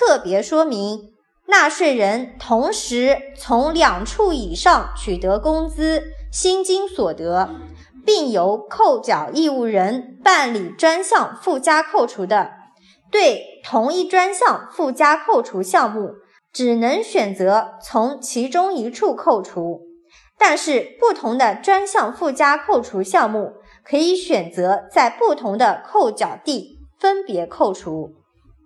特别说明纳税人同时从两处以上取得工资薪金所得并由扣缴义务人办理专项附加扣除的。对同一专项附加扣除项目只能选择从其中一处扣除。但是不同的专项附加扣除项目可以选择在不同的扣缴地分别扣除。